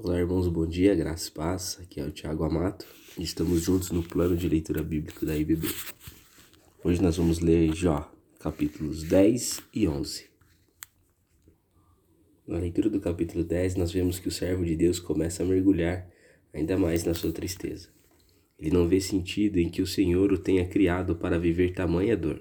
Olá, irmãos, bom dia, graça e paz. Aqui é o Tiago Amato estamos juntos no plano de leitura bíblica da IBB. Hoje nós vamos ler Jó, capítulos 10 e 11. Na leitura do capítulo 10, nós vemos que o servo de Deus começa a mergulhar ainda mais na sua tristeza. Ele não vê sentido em que o Senhor o tenha criado para viver tamanha dor.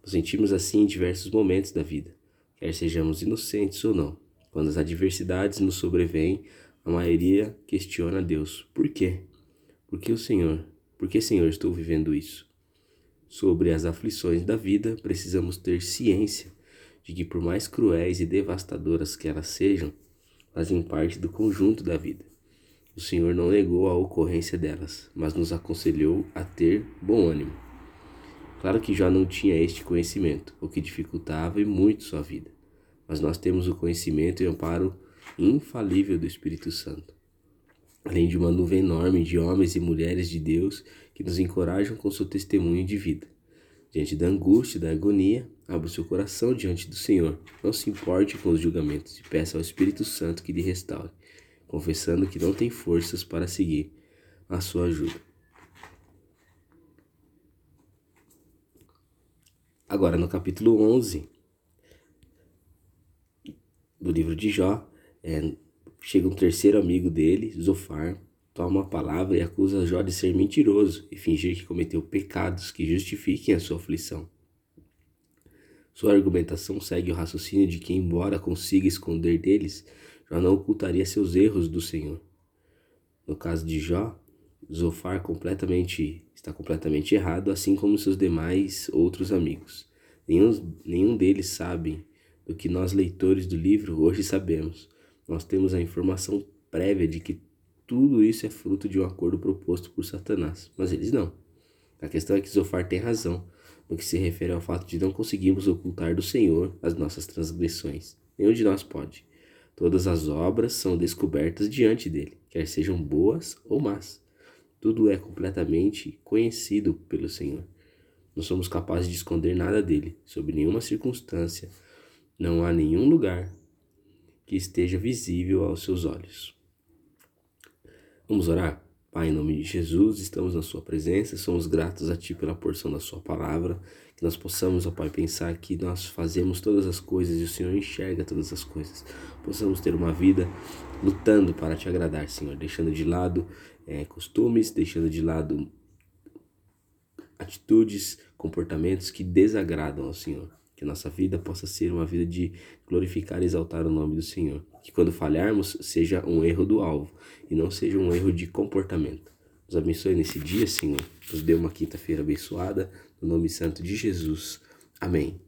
Nos sentimos assim em diversos momentos da vida, quer sejamos inocentes ou não. Quando as adversidades nos sobrevêm, a maioria questiona Deus. Por quê? Por que o Senhor? Por que, Senhor, estou vivendo isso? Sobre as aflições da vida, precisamos ter ciência de que, por mais cruéis e devastadoras que elas sejam, fazem parte do conjunto da vida. O Senhor não negou a ocorrência delas, mas nos aconselhou a ter bom ânimo. Claro que já não tinha este conhecimento, o que dificultava e muito sua vida mas nós temos o conhecimento e amparo infalível do Espírito Santo, além de uma nuvem enorme de homens e mulheres de Deus que nos encorajam com seu testemunho de vida. Diante da angústia da agonia, abra o seu coração diante do Senhor. Não se importe com os julgamentos e peça ao Espírito Santo que lhe restaure, confessando que não tem forças para seguir a sua ajuda. Agora, no capítulo 11, do livro de Jó, é, chega um terceiro amigo dele, Zofar, toma a palavra e acusa Jó de ser mentiroso e fingir que cometeu pecados que justifiquem a sua aflição. Sua argumentação segue o raciocínio de que, embora consiga esconder deles, Jó não ocultaria seus erros do Senhor. No caso de Jó, Zofar completamente, está completamente errado, assim como seus demais outros amigos. Nenhum, nenhum deles sabe do que nós, leitores do livro, hoje sabemos. Nós temos a informação prévia de que tudo isso é fruto de um acordo proposto por Satanás, mas eles não. A questão é que Zofar tem razão no que se refere ao fato de não conseguirmos ocultar do Senhor as nossas transgressões. Nenhum de nós pode. Todas as obras são descobertas diante dele, quer sejam boas ou más. Tudo é completamente conhecido pelo Senhor. Não somos capazes de esconder nada dele, sob nenhuma circunstância não há nenhum lugar que esteja visível aos seus olhos. Vamos orar? Pai, em nome de Jesus, estamos na Sua presença, somos gratos a Ti pela porção da Sua palavra, que nós possamos, ó Pai, pensar que nós fazemos todas as coisas e o Senhor enxerga todas as coisas. Possamos ter uma vida lutando para Te agradar, Senhor, deixando de lado é, costumes, deixando de lado atitudes, comportamentos que desagradam ao Senhor. Que nossa vida possa ser uma vida de glorificar e exaltar o nome do Senhor. Que quando falharmos, seja um erro do alvo e não seja um erro de comportamento. Nos abençoe nesse dia, Senhor. Nos dê uma quinta-feira abençoada. No nome santo de Jesus. Amém.